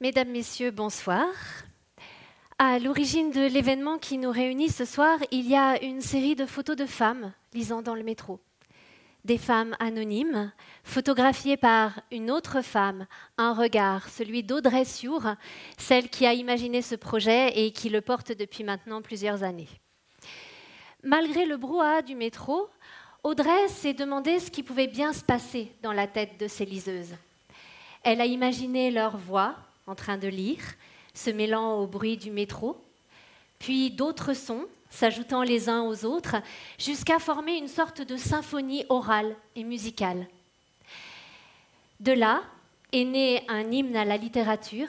Mesdames, Messieurs, bonsoir. À l'origine de l'événement qui nous réunit ce soir, il y a une série de photos de femmes lisant dans le métro. Des femmes anonymes, photographiées par une autre femme, un regard, celui d'Audrey Siour, celle qui a imaginé ce projet et qui le porte depuis maintenant plusieurs années. Malgré le brouhaha du métro, Audrey s'est demandé ce qui pouvait bien se passer dans la tête de ces liseuses. Elle a imaginé leur voix en train de lire, se mêlant au bruit du métro, puis d'autres sons s'ajoutant les uns aux autres, jusqu'à former une sorte de symphonie orale et musicale. De là est né un hymne à la littérature,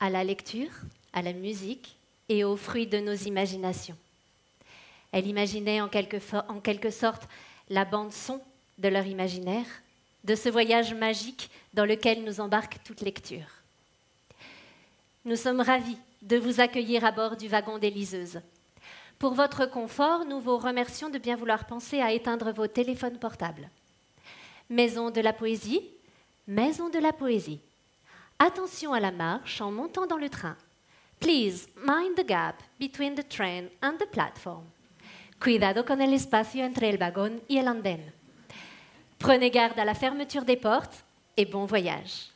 à la lecture, à la musique et aux fruits de nos imaginations. Elle imaginait en quelque, sorte la bande son de leur imaginaire, de ce voyage magique dans lequel nous embarque toute lecture. Nous sommes ravis de vous accueillir à bord du wagon des liseuses. Pour votre confort, nous vous remercions de bien vouloir penser à éteindre vos téléphones portables. Maison de la poésie, maison de la poésie. Attention à la marche en montant dans le train. Please mind the gap between the train and the platform. Cuidado con el espacio entre el vagón y el andén. Prenez garde à la fermeture des portes et bon voyage.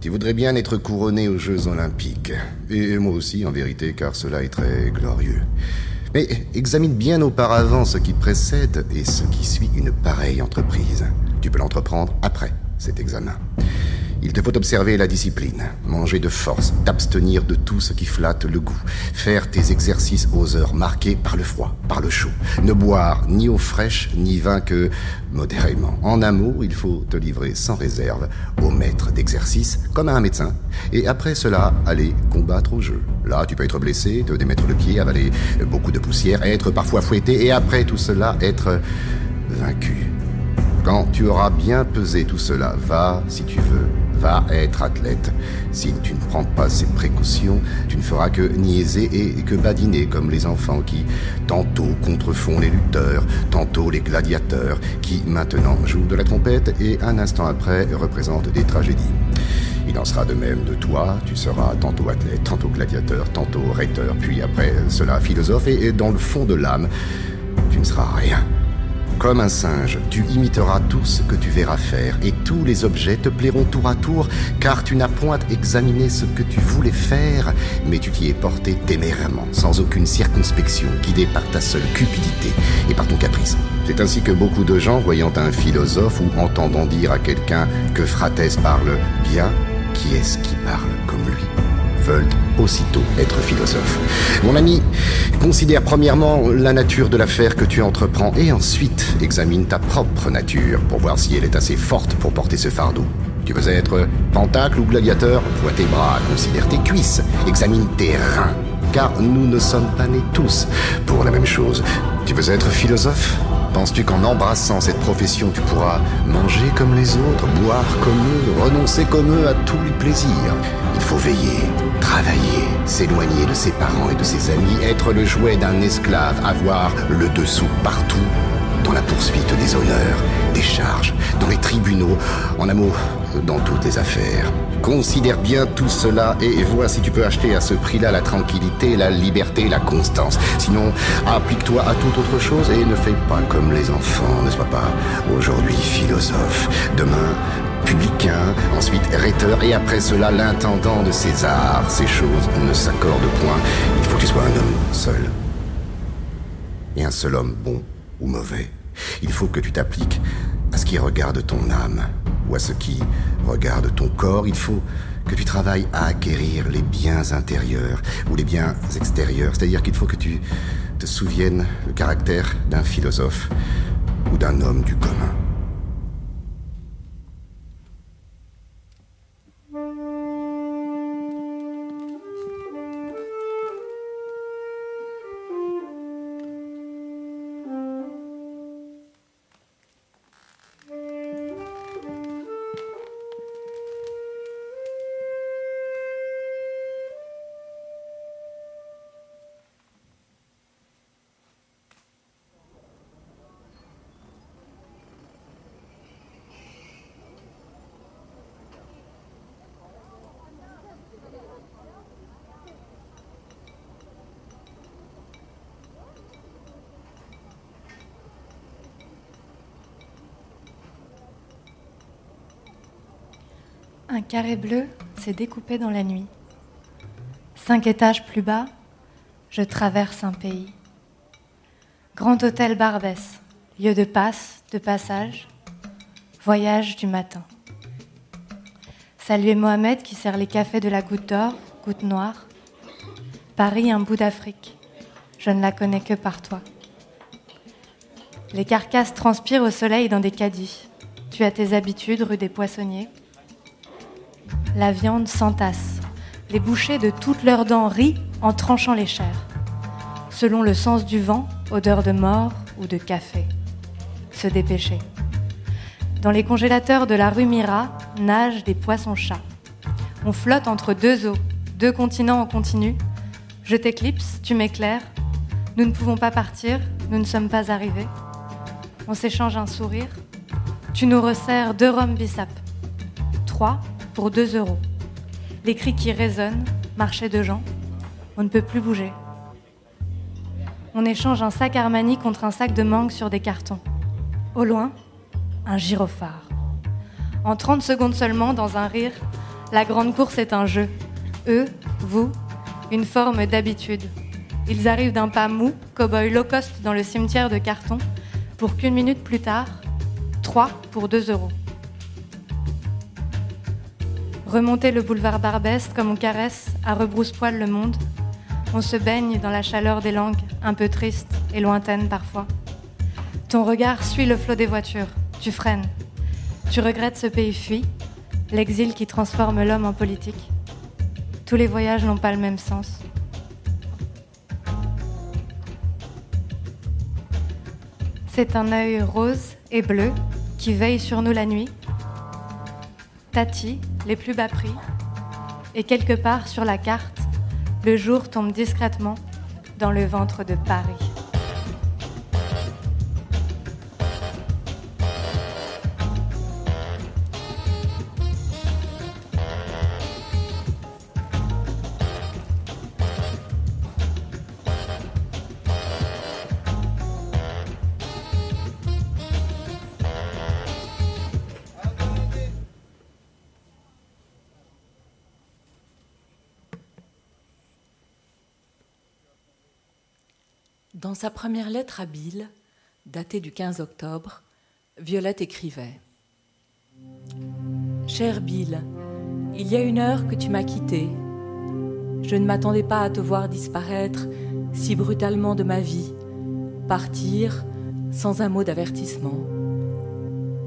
Tu voudrais bien être couronné aux Jeux Olympiques. Et moi aussi, en vérité, car cela est très glorieux. Mais examine bien auparavant ce qui précède et ce qui suit une pareille entreprise. Tu peux l'entreprendre après cet examen. Il te faut observer la discipline, manger de force, t'abstenir de tout ce qui flatte le goût, faire tes exercices aux heures marquées par le froid, par le chaud, ne boire ni eau fraîche ni vin que modérément. En un mot, il faut te livrer sans réserve au maître d'exercice comme à un médecin, et après cela, aller combattre au jeu. Là, tu peux être blessé, te démettre le pied, avaler beaucoup de poussière, être parfois fouetté, et après tout cela, être vaincu. Quand tu auras bien pesé tout cela, va, si tu veux, va être athlète. Si tu ne prends pas ces précautions, tu ne feras que niaiser et que badiner comme les enfants qui, tantôt contrefont les lutteurs, tantôt les gladiateurs, qui maintenant jouent de la trompette et un instant après représentent des tragédies. Il en sera de même de toi, tu seras tantôt athlète, tantôt gladiateur, tantôt rhéteur, puis après cela philosophe, et dans le fond de l'âme, tu ne seras rien. Comme un singe, tu imiteras tout ce que tu verras faire, et tous les objets te plairont tour à tour, car tu n'as point examiné ce que tu voulais faire, mais tu t'y es porté témérairement, sans aucune circonspection, guidé par ta seule cupidité et par ton caprice. C'est ainsi que beaucoup de gens, voyant un philosophe ou entendant dire à quelqu'un que Fratès parle bien, qui est-ce qui parle comme lui? Veulent aussitôt être philosophe. Mon ami, considère premièrement la nature de l'affaire que tu entreprends et ensuite examine ta propre nature pour voir si elle est assez forte pour porter ce fardeau. Tu veux être pentacle ou gladiateur Vois tes bras, considère tes cuisses, examine tes reins. Car nous ne sommes pas nés tous pour la même chose. Tu veux être philosophe? Penses-tu qu'en embrassant cette profession, tu pourras manger comme les autres, boire comme eux, renoncer comme eux à tous les plaisirs? Il faut veiller, travailler, s'éloigner de ses parents et de ses amis, être le jouet d'un esclave, avoir le dessous partout, dans la poursuite des honneurs, des charges, dans les tribunaux, en amour, dans toutes les affaires. Considère bien tout cela et vois si tu peux acheter à ce prix-là la tranquillité, la liberté, la constance. Sinon, applique-toi à toute autre chose et ne fais pas comme les enfants, ne sois pas aujourd'hui philosophe, demain publicain, ensuite rhéteur et après cela l'intendant de César. Ces choses ne s'accordent point. Il faut que tu sois un homme seul. Et un seul homme bon ou mauvais. Il faut que tu t'appliques à ce qui regarde ton âme ou à ce qui regarde ton corps. Il faut que tu travailles à acquérir les biens intérieurs ou les biens extérieurs. C'est-à-dire qu'il faut que tu te souviennes le caractère d'un philosophe ou d'un homme du commun. Carré bleu s'est découpé dans la nuit. Cinq étages plus bas, je traverse un pays. Grand hôtel Barbès, lieu de passe, de passage, voyage du matin. Saluer Mohamed qui sert les cafés de la goutte d'or, goutte noire. Paris, un bout d'Afrique. Je ne la connais que par toi. Les carcasses transpirent au soleil dans des caddies. Tu as tes habitudes rue des Poissonniers. La viande s'entasse. Les bouchers de toutes leurs dents rient en tranchant les chairs. Selon le sens du vent, odeur de mort ou de café. Se dépêcher. Dans les congélateurs de la rue Mira nagent des poissons-chats. On flotte entre deux eaux, deux continents en continu. Je t'éclipse, tu m'éclaires. Nous ne pouvons pas partir, nous ne sommes pas arrivés. On s'échange un sourire. Tu nous resserres deux rhums bissap. Trois pour deux euros. Les cris qui résonnent, marché de gens. On ne peut plus bouger. On échange un sac Armani contre un sac de mangue sur des cartons. Au loin, un gyrophare. En 30 secondes seulement, dans un rire, la grande course est un jeu. Eux, vous, une forme d'habitude. Ils arrivent d'un pas mou, cow-boy low cost dans le cimetière de carton, pour qu'une minute plus tard, trois pour deux euros. Remonter le boulevard Barbès comme on caresse à rebrousse-poil le monde, on se baigne dans la chaleur des langues, un peu tristes et lointaines parfois. Ton regard suit le flot des voitures, tu freines. Tu regrettes ce pays fui, l'exil qui transforme l'homme en politique. Tous les voyages n'ont pas le même sens. C'est un œil rose et bleu qui veille sur nous la nuit. Tati, les plus bas prix. Et quelque part sur la carte, le jour tombe discrètement dans le ventre de Paris. Dans sa première lettre à Bill, datée du 15 octobre, Violette écrivait Cher Bill, il y a une heure que tu m'as quitté. Je ne m'attendais pas à te voir disparaître si brutalement de ma vie, partir sans un mot d'avertissement.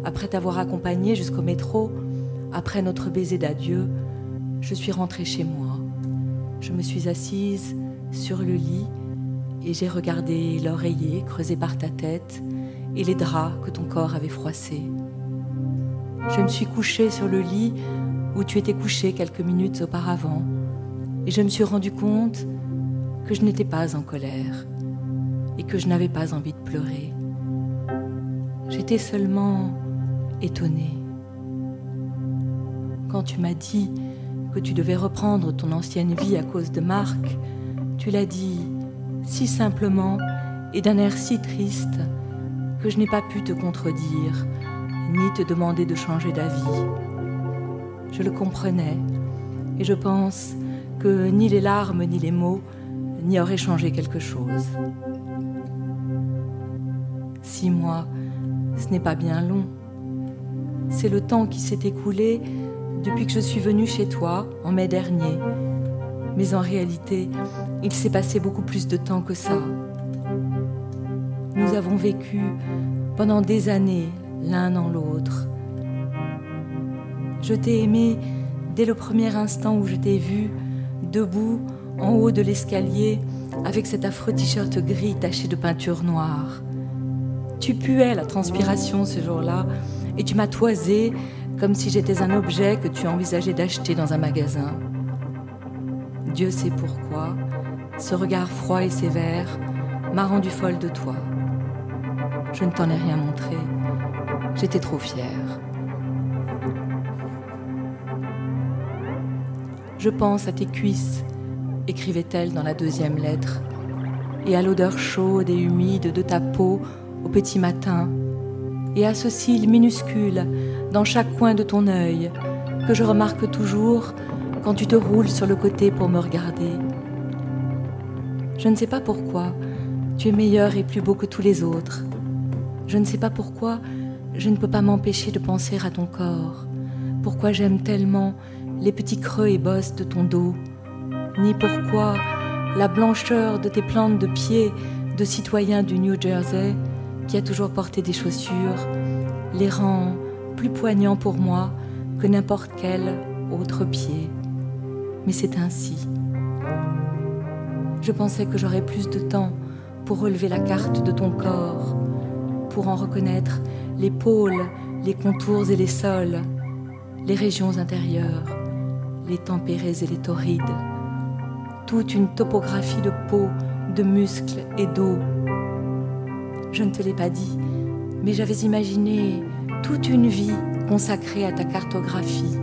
Après t'avoir accompagné jusqu'au métro, après notre baiser d'adieu, je suis rentrée chez moi. Je me suis assise sur le lit et j'ai regardé l'oreiller creusé par ta tête et les draps que ton corps avait froissés. Je me suis couchée sur le lit où tu étais couché quelques minutes auparavant et je me suis rendu compte que je n'étais pas en colère et que je n'avais pas envie de pleurer. J'étais seulement étonnée. Quand tu m'as dit que tu devais reprendre ton ancienne vie à cause de Marc, tu l'as dit si simplement et d'un air si triste que je n'ai pas pu te contredire, ni te demander de changer d'avis. Je le comprenais, et je pense que ni les larmes ni les mots n'y auraient changé quelque chose. Six mois, ce n'est pas bien long. C'est le temps qui s'est écoulé depuis que je suis venue chez toi en mai dernier. Mais en réalité, il s'est passé beaucoup plus de temps que ça. Nous avons vécu pendant des années l'un dans l'autre. Je t'ai aimé dès le premier instant où je t'ai vu debout en haut de l'escalier avec cet affreux t-shirt gris taché de peinture noire. Tu puais la transpiration ce jour-là et tu m'as toisé comme si j'étais un objet que tu envisageais d'acheter dans un magasin. Dieu sait pourquoi, ce regard froid et sévère m'a rendu folle de toi. Je ne t'en ai rien montré. J'étais trop fière. Je pense à tes cuisses, écrivait-elle dans la deuxième lettre, et à l'odeur chaude et humide de ta peau au petit matin, et à ce cil minuscule dans chaque coin de ton œil, que je remarque toujours quand tu te roules sur le côté pour me regarder. Je ne sais pas pourquoi, tu es meilleur et plus beau que tous les autres. Je ne sais pas pourquoi, je ne peux pas m'empêcher de penser à ton corps. Pourquoi j'aime tellement les petits creux et bosses de ton dos. Ni pourquoi la blancheur de tes plantes de pied de citoyen du New Jersey qui a toujours porté des chaussures les rend plus poignants pour moi que n'importe quel autre pied. Mais c'est ainsi. Je pensais que j'aurais plus de temps pour relever la carte de ton corps, pour en reconnaître les pôles, les contours et les sols, les régions intérieures, les tempérés et les torrides, toute une topographie de peau, de muscles et d'eau. Je ne te l'ai pas dit, mais j'avais imaginé toute une vie consacrée à ta cartographie,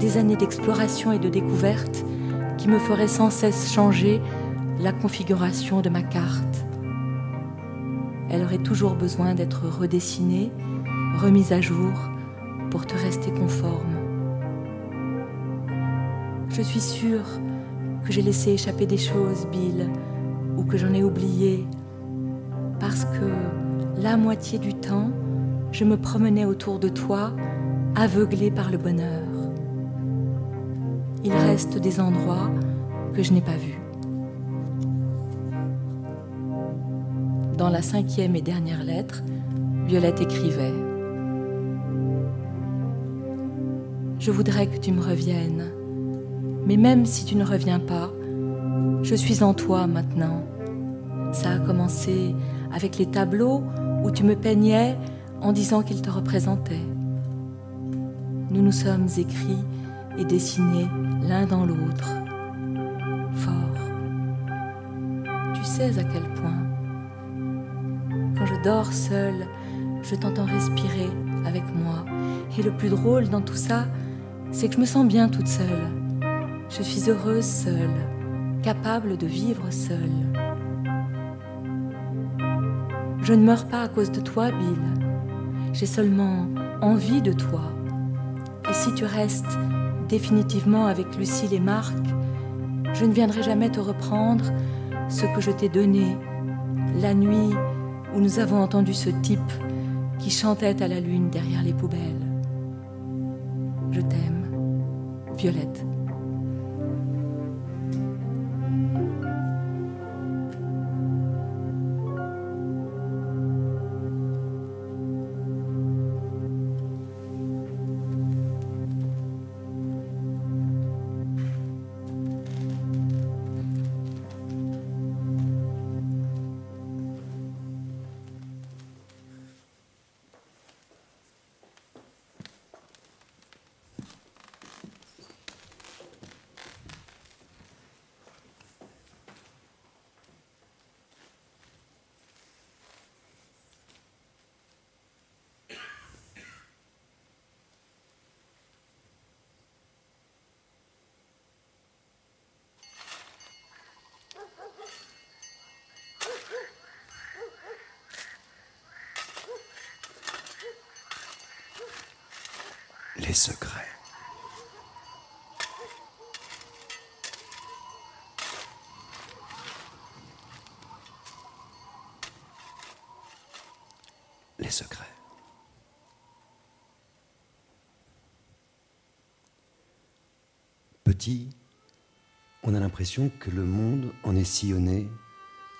des années d'exploration et de découverte qui me feraient sans cesse changer la configuration de ma carte. Elle aurait toujours besoin d'être redessinée, remise à jour, pour te rester conforme. Je suis sûre que j'ai laissé échapper des choses, Bill, ou que j'en ai oublié, parce que la moitié du temps, je me promenais autour de toi, aveuglée par le bonheur. Il reste des endroits que je n'ai pas vus. Dans la cinquième et dernière lettre, Violette écrivait Je voudrais que tu me reviennes, mais même si tu ne reviens pas, je suis en toi maintenant. Ça a commencé avec les tableaux où tu me peignais en disant qu'ils te représentaient. Nous nous sommes écrits et dessinés l'un dans l'autre. Fort. Tu sais à quel point quand je dors seule, je t'entends respirer avec moi. Et le plus drôle dans tout ça, c'est que je me sens bien toute seule. Je suis heureuse seule, capable de vivre seule. Je ne meurs pas à cause de toi, Bill. J'ai seulement envie de toi. Et si tu restes définitivement avec Lucille et Marc, je ne viendrai jamais te reprendre ce que je t'ai donné la nuit où nous avons entendu ce type qui chantait à la lune derrière les poubelles. Je t'aime, Violette. Secrets. Petit, on a l'impression que le monde en est sillonné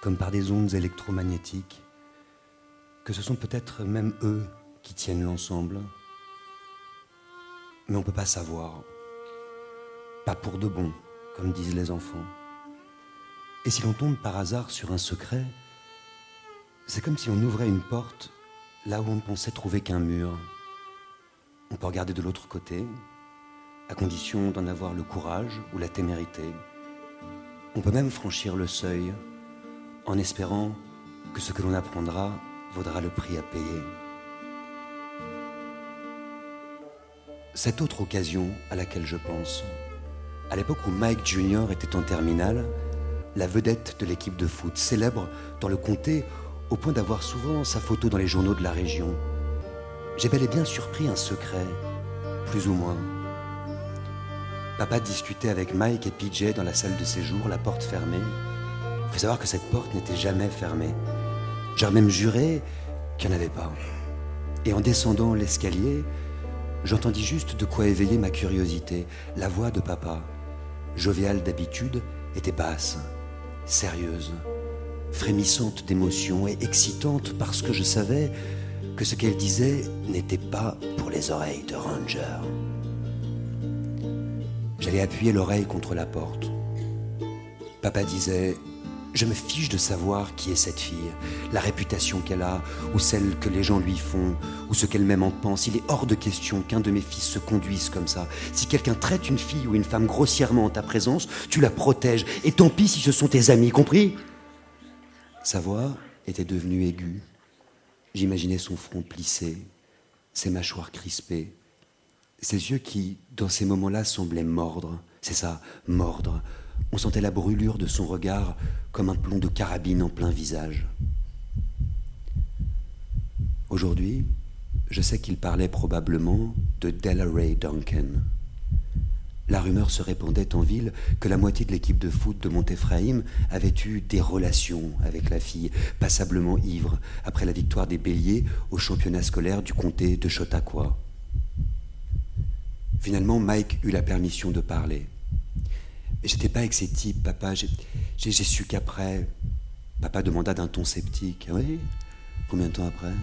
comme par des ondes électromagnétiques, que ce sont peut-être même eux qui tiennent l'ensemble mais on ne peut pas savoir. Pas pour de bon, comme disent les enfants. Et si l'on tombe par hasard sur un secret, c'est comme si on ouvrait une porte là où on ne pensait trouver qu'un mur. On peut regarder de l'autre côté, à condition d'en avoir le courage ou la témérité. On peut même franchir le seuil en espérant que ce que l'on apprendra vaudra le prix à payer. cette autre occasion à laquelle je pense, à l'époque où Mike Jr. était en terminale, la vedette de l'équipe de foot, célèbre dans le comté au point d'avoir souvent sa photo dans les journaux de la région, j'ai bel et bien surpris un secret, plus ou moins. Papa discutait avec Mike et PJ dans la salle de séjour, la porte fermée. Il faut savoir que cette porte n'était jamais fermée. J'aurais même juré qu'il n'y en avait pas. Et en descendant l'escalier, j'entendis juste de quoi éveiller ma curiosité. La voix de papa, joviale d'habitude, était basse, sérieuse, frémissante d'émotion et excitante parce que je savais que ce qu'elle disait n'était pas pour les oreilles de Ranger. J'allais appuyer l'oreille contre la porte. Papa disait Je me fiche de savoir qui est cette fille, la réputation qu'elle a, ou celle que les gens lui font, ou ce qu'elle-même en pense. Il est hors de question qu'un de mes fils se conduise comme ça. Si quelqu'un traite une fille ou une femme grossièrement en ta présence, tu la protèges, et tant pis si ce sont tes amis, compris? Sa voix était devenue aiguë. J'imaginais son front plissé, ses mâchoires crispées, ses yeux qui, dans ces moments-là, semblaient mordre. C'est ça, mordre. On sentait la brûlure de son regard comme un plomb de carabine en plein visage. Aujourd'hui, je sais qu'il parlait probablement de Della Ray Duncan. La rumeur se répandait en ville que la moitié de l'équipe de foot de Montéphraïm avait eu des relations avec la fille, passablement ivre, après la victoire des Béliers au championnat scolaire du comté de Chautauqua. Finalement, Mike eut la permission de parler. J'étais pas avec ces types, papa. J'ai su qu'après, papa demanda d'un ton sceptique. Oui Combien de temps après?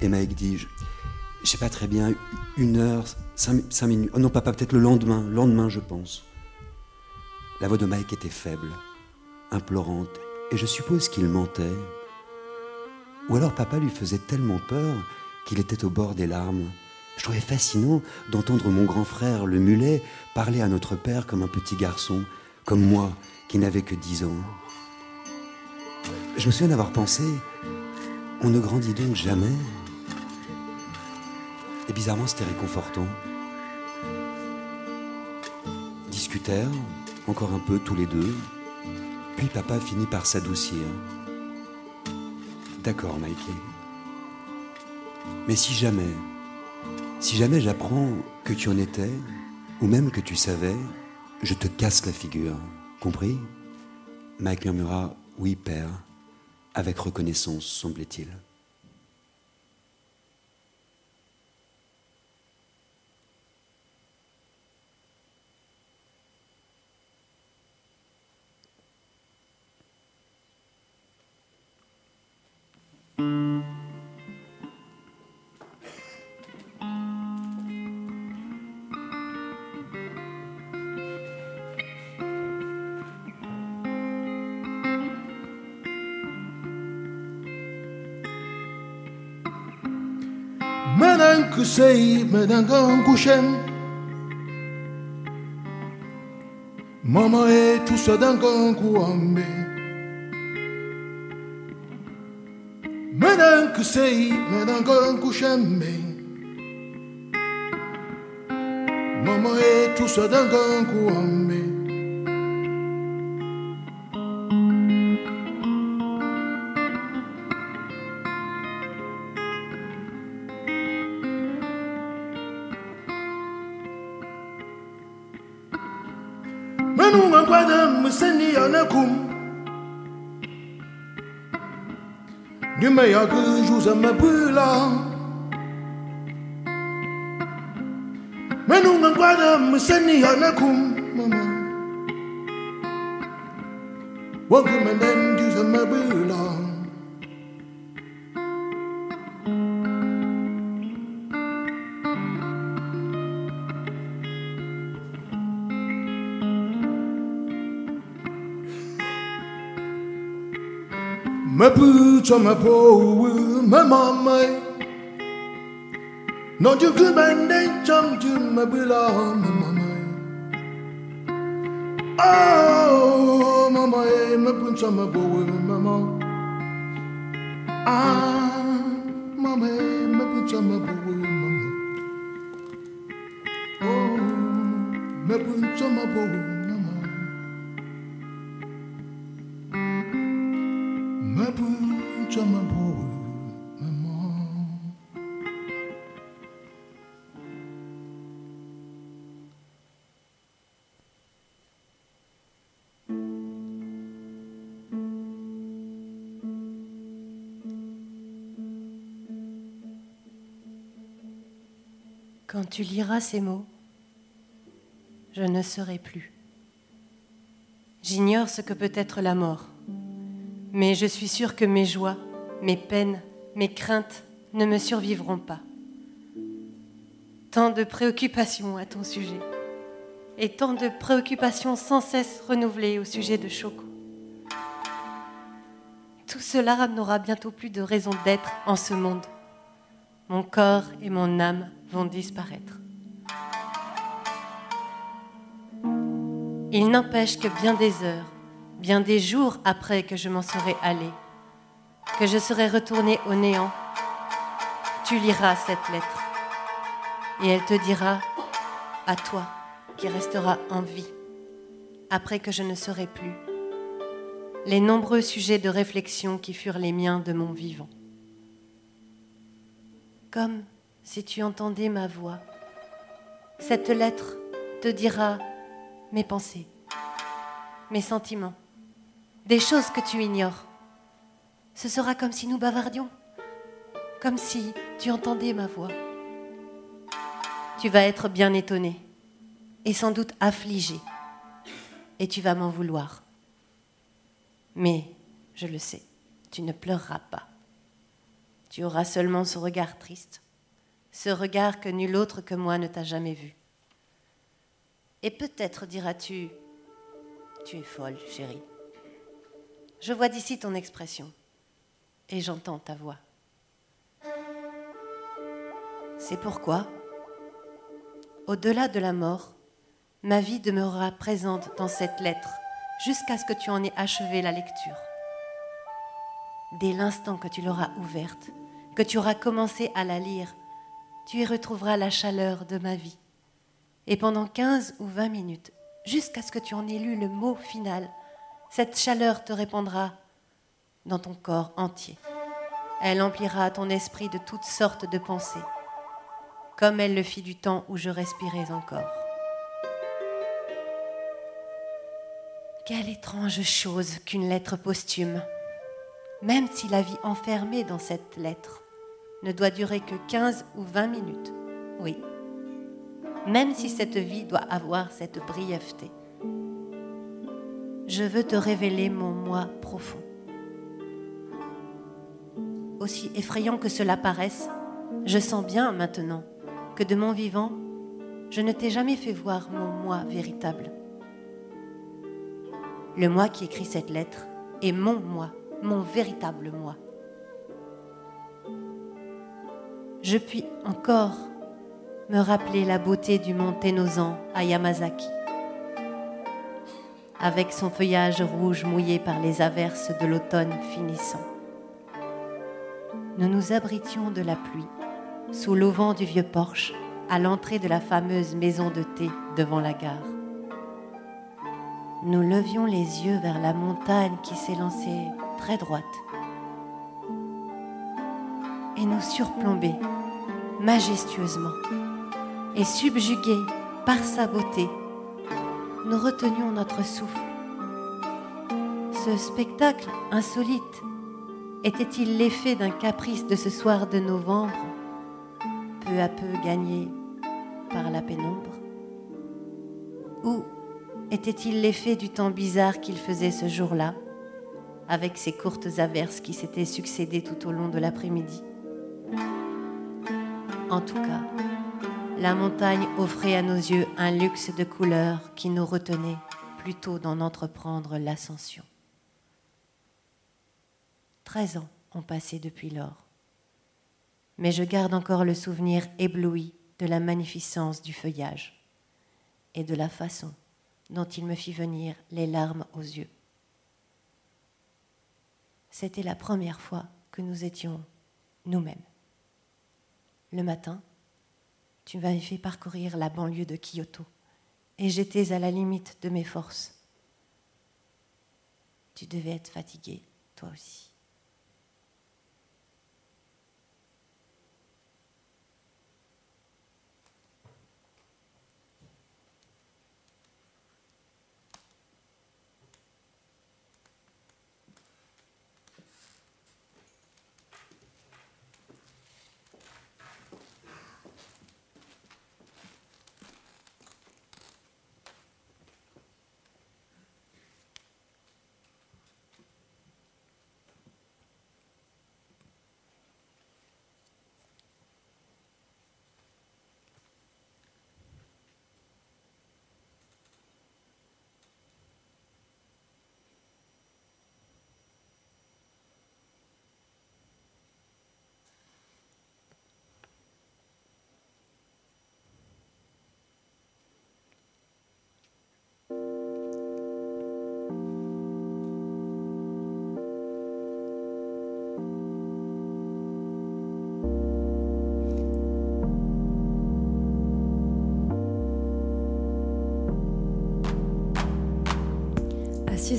Et Mike dit, je, sais pas très bien, une heure, cinq, minutes. Oh non, papa, peut-être le lendemain. Lendemain, je pense. La voix de Mike était faible, implorante, et je suppose qu'il mentait. Ou alors papa lui faisait tellement peur qu'il était au bord des larmes. Je trouvais fascinant d'entendre mon grand frère, le mulet, parler à notre père comme un petit garçon, comme moi, qui n'avais que dix ans. Je me souviens d'avoir pensé, on ne grandit donc jamais. Et bizarrement, c'était réconfortant. Discutèrent, encore un peu tous les deux, puis papa finit par s'adoucir. D'accord, Mikey. Mais si jamais, si jamais j'apprends que tu en étais, ou même que tu savais, je te casse la figure. Compris? Mike murmura Oui, père, avec reconnaissance, semblait-il. Sei medangan kushem Mama e tu sadangan kuambe Medan kusei medangan kushembe Mama e tu sadangan kuambe meilleur que je plus là. Mais nous, on croit de me sentir en akum, maman. Then you aime plus pucha me po me mama. No you could bend it jump to me below me mama. Oh mama me pucha me po me mama. Ah mama me pucha me po mama. Oh me pucha me po Quand tu liras ces mots, je ne serai plus. J'ignore ce que peut être la mort, mais je suis sûre que mes joies, mes peines, mes craintes ne me survivront pas. Tant de préoccupations à ton sujet, et tant de préoccupations sans cesse renouvelées au sujet de Choco. Tout cela n'aura bientôt plus de raison d'être en ce monde. Mon corps et mon âme vont disparaître. Il n'empêche que bien des heures, bien des jours après que je m'en serai allé, que je serai retourné au néant, tu liras cette lettre et elle te dira à toi qui restera en vie après que je ne serai plus les nombreux sujets de réflexion qui furent les miens de mon vivant. Comme si tu entendais ma voix, cette lettre te dira mes pensées, mes sentiments, des choses que tu ignores. Ce sera comme si nous bavardions, comme si tu entendais ma voix. Tu vas être bien étonné et sans doute affligé, et tu vas m'en vouloir. Mais, je le sais, tu ne pleureras pas. Tu auras seulement ce regard triste, ce regard que nul autre que moi ne t'a jamais vu. Et peut-être diras-tu, tu es folle, chérie. Je vois d'ici ton expression et j'entends ta voix. C'est pourquoi, au-delà de la mort, ma vie demeurera présente dans cette lettre jusqu'à ce que tu en aies achevé la lecture. Dès l'instant que tu l'auras ouverte, que tu auras commencé à la lire, tu y retrouveras la chaleur de ma vie et pendant 15 ou 20 minutes, jusqu'à ce que tu en aies lu le mot final, cette chaleur te répandra dans ton corps entier. Elle emplira ton esprit de toutes sortes de pensées, comme elle le fit du temps où je respirais encore. Quelle étrange chose qu'une lettre posthume, même si la vie enfermée dans cette lettre ne doit durer que 15 ou 20 minutes. Oui, même si cette vie doit avoir cette brièveté. Je veux te révéler mon moi profond. Aussi effrayant que cela paraisse, je sens bien maintenant que de mon vivant, je ne t'ai jamais fait voir mon moi véritable. Le moi qui écrit cette lettre est mon moi, mon véritable moi. Je puis encore me rappeler la beauté du mont Tenozan à Yamazaki, avec son feuillage rouge mouillé par les averses de l'automne finissant. Nous nous abritions de la pluie sous l'auvent du vieux porche à l'entrée de la fameuse maison de thé devant la gare. Nous levions les yeux vers la montagne qui s'élançait très droite nous surplombait majestueusement et subjugués par sa beauté, nous retenions notre souffle. Ce spectacle insolite était-il l'effet d'un caprice de ce soir de novembre, peu à peu gagné par la pénombre? Ou était-il l'effet du temps bizarre qu'il faisait ce jour-là, avec ces courtes averses qui s'étaient succédées tout au long de l'après-midi? En tout cas, la montagne offrait à nos yeux un luxe de couleurs qui nous retenait plutôt d'en entreprendre l'ascension. Treize ans ont passé depuis lors, mais je garde encore le souvenir ébloui de la magnificence du feuillage et de la façon dont il me fit venir les larmes aux yeux. C'était la première fois que nous étions nous-mêmes. Le matin, tu m'avais fait parcourir la banlieue de Kyoto et j'étais à la limite de mes forces. Tu devais être fatigué, toi aussi.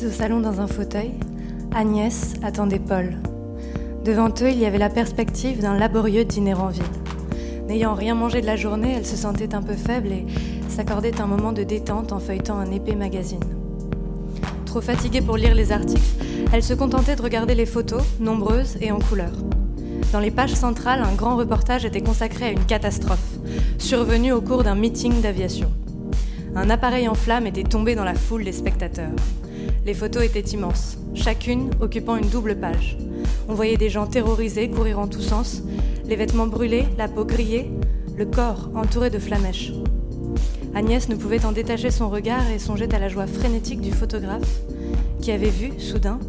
Au salon dans un fauteuil, Agnès attendait Paul. Devant eux, il y avait la perspective d'un laborieux dîner en ville. N'ayant rien mangé de la journée, elle se sentait un peu faible et s'accordait un moment de détente en feuilletant un épais magazine. Trop fatiguée pour lire les articles, elle se contentait de regarder les photos, nombreuses et en couleur. Dans les pages centrales, un grand reportage était consacré à une catastrophe, survenue au cours d'un meeting d'aviation. Un appareil en flammes était tombé dans la foule des spectateurs. Les photos étaient immenses, chacune occupant une double page. On voyait des gens terrorisés courir en tous sens, les vêtements brûlés, la peau grillée, le corps entouré de flamèches. Agnès ne pouvait en détacher son regard et songeait à la joie frénétique du photographe, qui avait vu, soudain,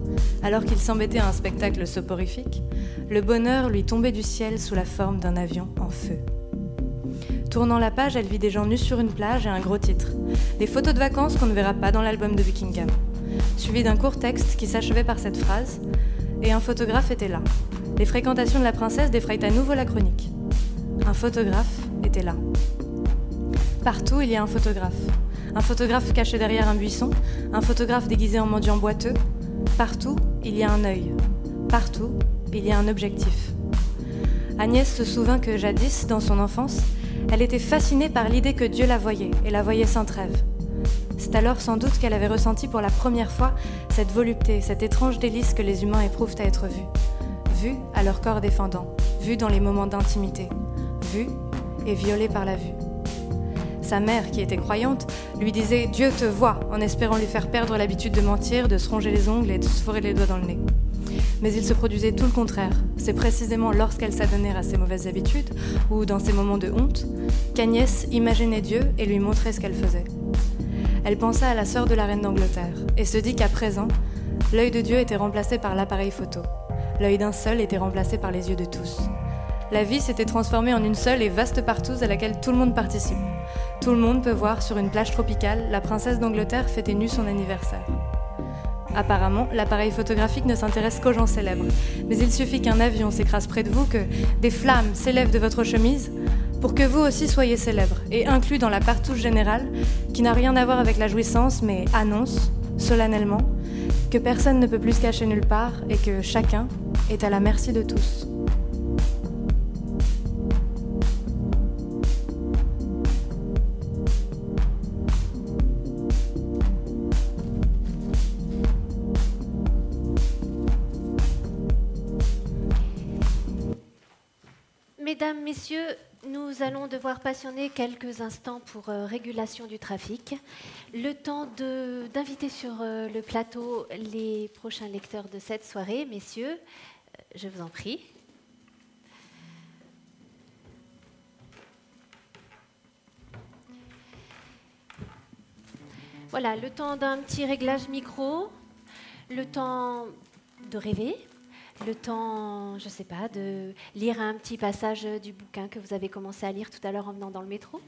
alors qu'il s'embêtait à un spectacle soporifique, le bonheur lui tomber du ciel sous la forme d'un avion en feu. Tournant la page, elle vit des gens nus sur une plage et un gros titre. Des photos de vacances qu'on ne verra pas dans l'album de Buckingham. Suivi d'un court texte qui s'achevait par cette phrase Et un photographe était là. Les fréquentations de la princesse défrayent à nouveau la chronique. Un photographe était là. Partout, il y a un photographe. Un photographe caché derrière un buisson, un photographe déguisé en mendiant boiteux. Partout, il y a un œil. Partout, il y a un objectif. Agnès se souvint que jadis, dans son enfance, elle était fascinée par l'idée que Dieu la voyait et la voyait sans trêve. C'est alors sans doute qu'elle avait ressenti pour la première fois cette volupté, cette étrange délice que les humains éprouvent à être vus. Vus à leur corps défendant, vus dans les moments d'intimité, vus et violés par la vue. Sa mère, qui était croyante, lui disait Dieu te voit, en espérant lui faire perdre l'habitude de mentir, de se ronger les ongles et de se fourrer les doigts dans le nez. Mais il se produisait tout le contraire. C'est précisément lorsqu'elle s'adonnait à ses mauvaises habitudes, ou dans ses moments de honte, qu'Agnès imaginait Dieu et lui montrait ce qu'elle faisait. Elle pensa à la sœur de la reine d'Angleterre, et se dit qu'à présent, l'œil de Dieu était remplacé par l'appareil photo. L'œil d'un seul était remplacé par les yeux de tous. La vie s'était transformée en une seule et vaste partouze à laquelle tout le monde participe. Tout le monde peut voir sur une plage tropicale la princesse d'Angleterre fêter nu son anniversaire. Apparemment, l'appareil photographique ne s'intéresse qu'aux gens célèbres. Mais il suffit qu'un avion s'écrase près de vous, que des flammes s'élèvent de votre chemise, pour que vous aussi soyez célèbre et inclus dans la partouche générale, qui n'a rien à voir avec la jouissance, mais annonce, solennellement, que personne ne peut plus se cacher nulle part et que chacun est à la merci de tous. Nous allons devoir passionner quelques instants pour euh, régulation du trafic. Le temps d'inviter sur euh, le plateau les prochains lecteurs de cette soirée. Messieurs, euh, je vous en prie. Voilà, le temps d'un petit réglage micro, le temps de rêver, le temps, je ne sais pas, de lire un petit passage du bouquin que vous avez commencé à lire tout à l'heure en venant dans le métro.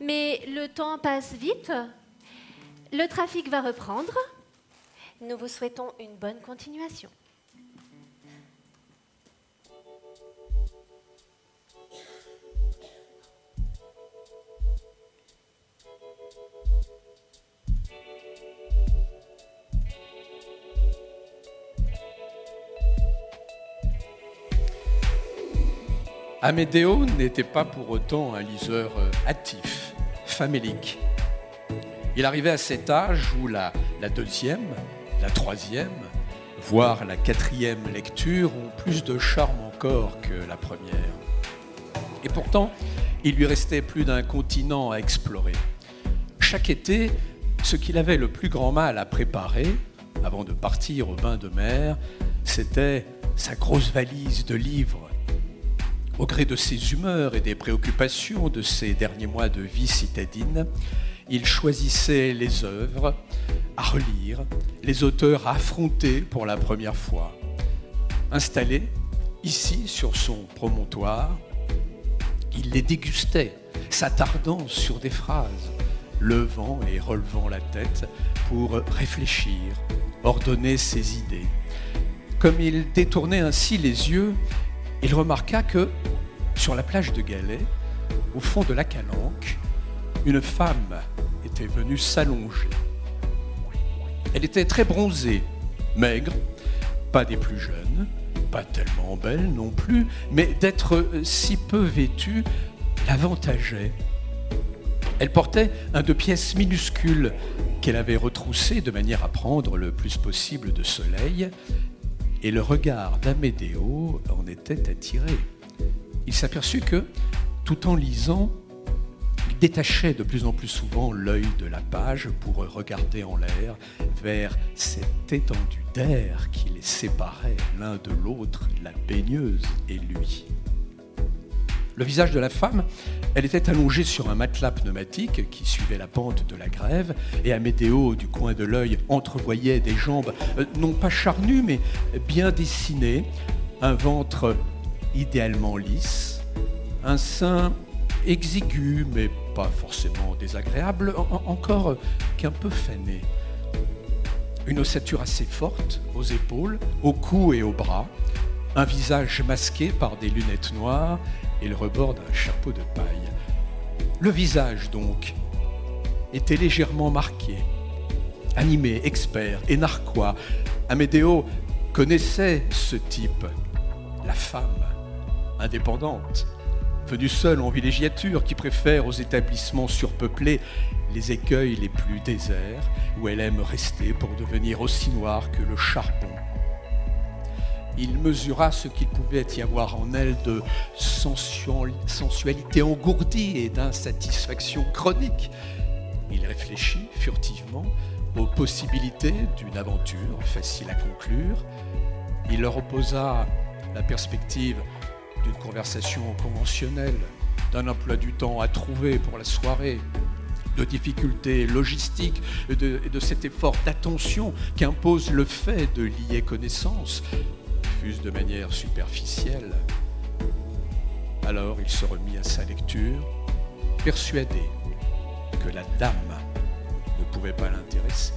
Mais le temps passe vite, le trafic va reprendre. Nous vous souhaitons une bonne continuation. Amédéo n'était pas pour autant un liseur euh, hâtif, famélique. Il arrivait à cet âge où la deuxième, la troisième, voire la quatrième lecture ont plus de charme encore que la première. Et pourtant, il lui restait plus d'un continent à explorer. Chaque été, ce qu'il avait le plus grand mal à préparer, avant de partir au bain de mer, c'était sa grosse valise de livres au gré de ses humeurs et des préoccupations de ces derniers mois de vie citadine, il choisissait les œuvres à relire, les auteurs à affronter pour la première fois. Installé ici sur son promontoire, il les dégustait, s'attardant sur des phrases, levant et relevant la tête pour réfléchir, ordonner ses idées. Comme il détournait ainsi les yeux, il remarqua que, sur la plage de Galais, au fond de la calanque, une femme était venue s'allonger. Elle était très bronzée, maigre, pas des plus jeunes, pas tellement belle non plus, mais d'être si peu vêtue l'avantageait. Elle portait un de pièces minuscules qu'elle avait retroussé de manière à prendre le plus possible de soleil, et le regard d'Amédéo en était attiré. Il s'aperçut que, tout en lisant, il détachait de plus en plus souvent l'œil de la page pour regarder en l'air vers cette étendue d'air qui les séparait l'un de l'autre, la baigneuse et lui. Le visage de la femme, elle était allongée sur un matelas pneumatique qui suivait la pente de la grève, et Amédéo, du coin de l'œil, entrevoyait des jambes euh, non pas charnues, mais bien dessinées, un ventre idéalement lisse, un sein exigu, mais pas forcément désagréable, encore qu'un peu fané. Une ossature assez forte aux épaules, au cou et aux bras, un visage masqué par des lunettes noires et le rebord d'un chapeau de paille. Le visage, donc, était légèrement marqué. Animé, expert et narquois, Amédéo connaissait ce type, la femme, indépendante, venue seule en villégiature, qui préfère aux établissements surpeuplés les écueils les plus déserts, où elle aime rester pour devenir aussi noire que le charbon il mesura ce qu'il pouvait y avoir en elle de sensualité engourdie et d'insatisfaction chronique. Il réfléchit furtivement aux possibilités d'une aventure facile à conclure. Il leur opposa la perspective d'une conversation conventionnelle, d'un emploi du temps à trouver pour la soirée, de difficultés logistiques et de, de cet effort d'attention qu'impose le fait de lier connaissance de manière superficielle. Alors il se remit à sa lecture, persuadé que la dame ne pouvait pas l'intéresser.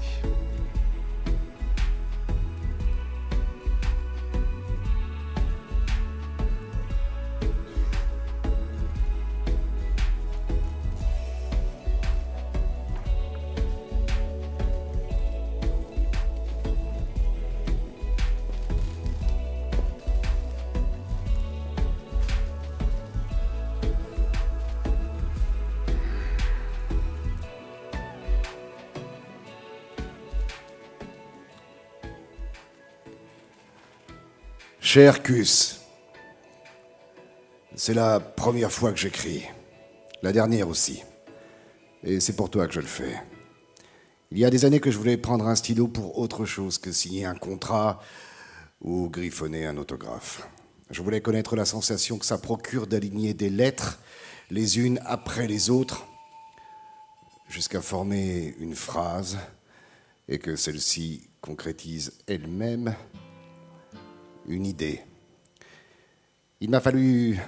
Cher Cus, c'est la première fois que j'écris. La dernière aussi. Et c'est pour toi que je le fais. Il y a des années que je voulais prendre un stylo pour autre chose que signer un contrat ou griffonner un autographe. Je voulais connaître la sensation que ça procure d'aligner des lettres les unes après les autres jusqu'à former une phrase et que celle-ci concrétise elle-même une idée. Il m'a fallu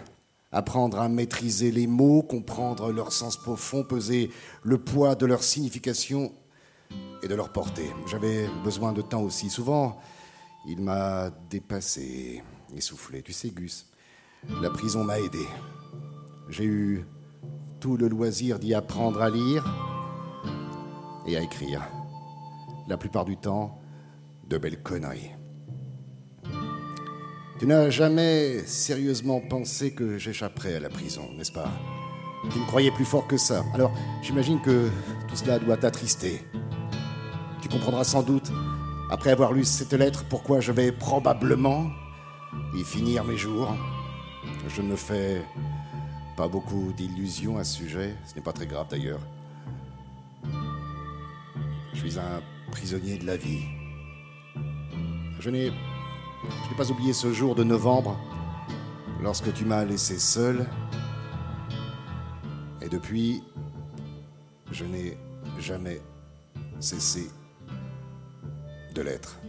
apprendre à maîtriser les mots, comprendre leur sens profond, peser le poids de leur signification et de leur portée. J'avais besoin de temps aussi. Souvent, il m'a dépassé, essoufflé. Tu sais, Gus, la prison m'a aidé. J'ai eu tout le loisir d'y apprendre à lire et à écrire. La plupart du temps, de belles conneries. Tu n'as jamais sérieusement pensé que j'échapperais à la prison, n'est-ce pas? Tu me croyais plus fort que ça. Alors, j'imagine que tout cela doit t'attrister. Tu comprendras sans doute, après avoir lu cette lettre, pourquoi je vais probablement y finir mes jours. Je ne fais pas beaucoup d'illusions à ce sujet. Ce n'est pas très grave d'ailleurs. Je suis un prisonnier de la vie. Je n'ai je n'ai pas oublié ce jour de novembre, lorsque tu m'as laissé seul. Et depuis, je n'ai jamais cessé de l'être.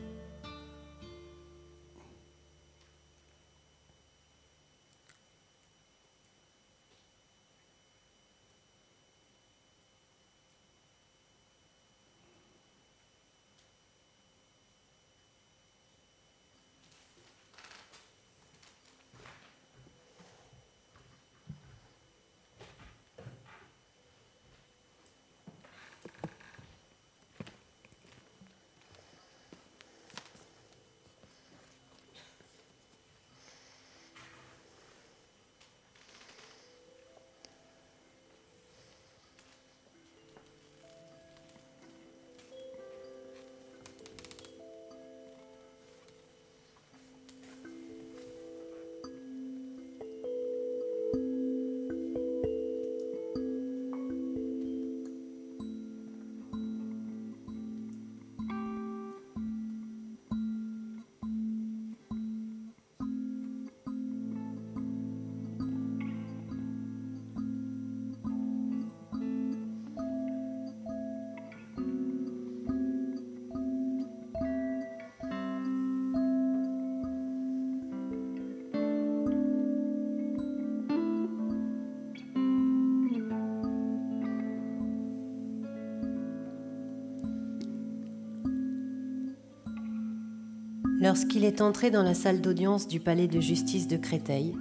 Lorsqu'il est entré dans la salle d'audience du palais de justice de Créteil.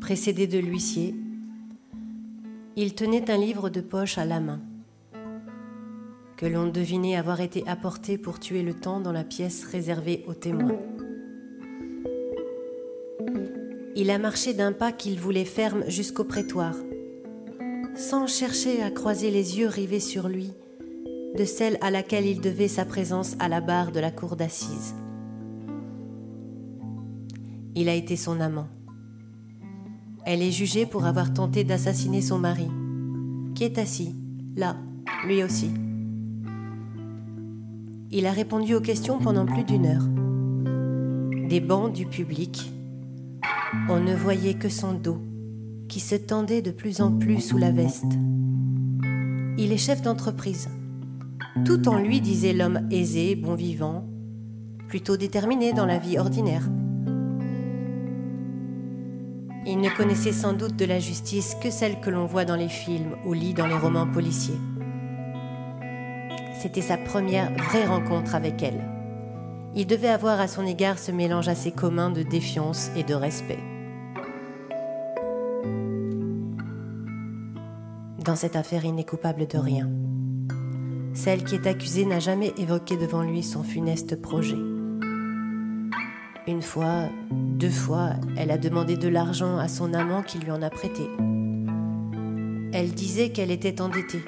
Précédé de l'huissier, il tenait un livre de poche à la main, que l'on devinait avoir été apporté pour tuer le temps dans la pièce réservée aux témoins. Il a marché d'un pas qu'il voulait ferme jusqu'au prétoire, sans chercher à croiser les yeux rivés sur lui de celle à laquelle il devait sa présence à la barre de la cour d'assises. Il a été son amant. Elle est jugée pour avoir tenté d'assassiner son mari, qui est assis, là, lui aussi. Il a répondu aux questions pendant plus d'une heure. Des bancs du public, on ne voyait que son dos, qui se tendait de plus en plus sous la veste. Il est chef d'entreprise. Tout en lui disait l'homme aisé, bon vivant, plutôt déterminé dans la vie ordinaire. Il ne connaissait sans doute de la justice que celle que l'on voit dans les films ou lit dans les romans policiers. C'était sa première vraie rencontre avec elle. Il devait avoir à son égard ce mélange assez commun de défiance et de respect. Dans cette affaire, il n'est coupable de rien. Celle qui est accusée n'a jamais évoqué devant lui son funeste projet. Une fois, deux fois, elle a demandé de l'argent à son amant qui lui en a prêté. Elle disait qu'elle était endettée,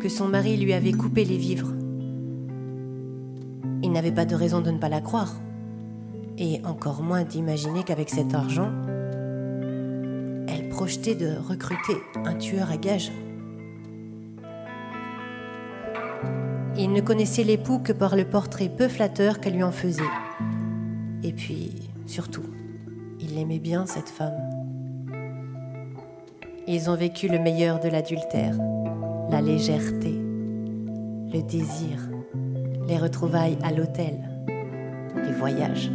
que son mari lui avait coupé les vivres. Il n'avait pas de raison de ne pas la croire, et encore moins d'imaginer qu'avec cet argent, elle projetait de recruter un tueur à gages. Il ne connaissait l'époux que par le portrait peu flatteur qu'elle lui en faisait. Et puis, surtout, il aimait bien cette femme. Ils ont vécu le meilleur de l'adultère, la légèreté, le désir, les retrouvailles à l'hôtel, les voyages.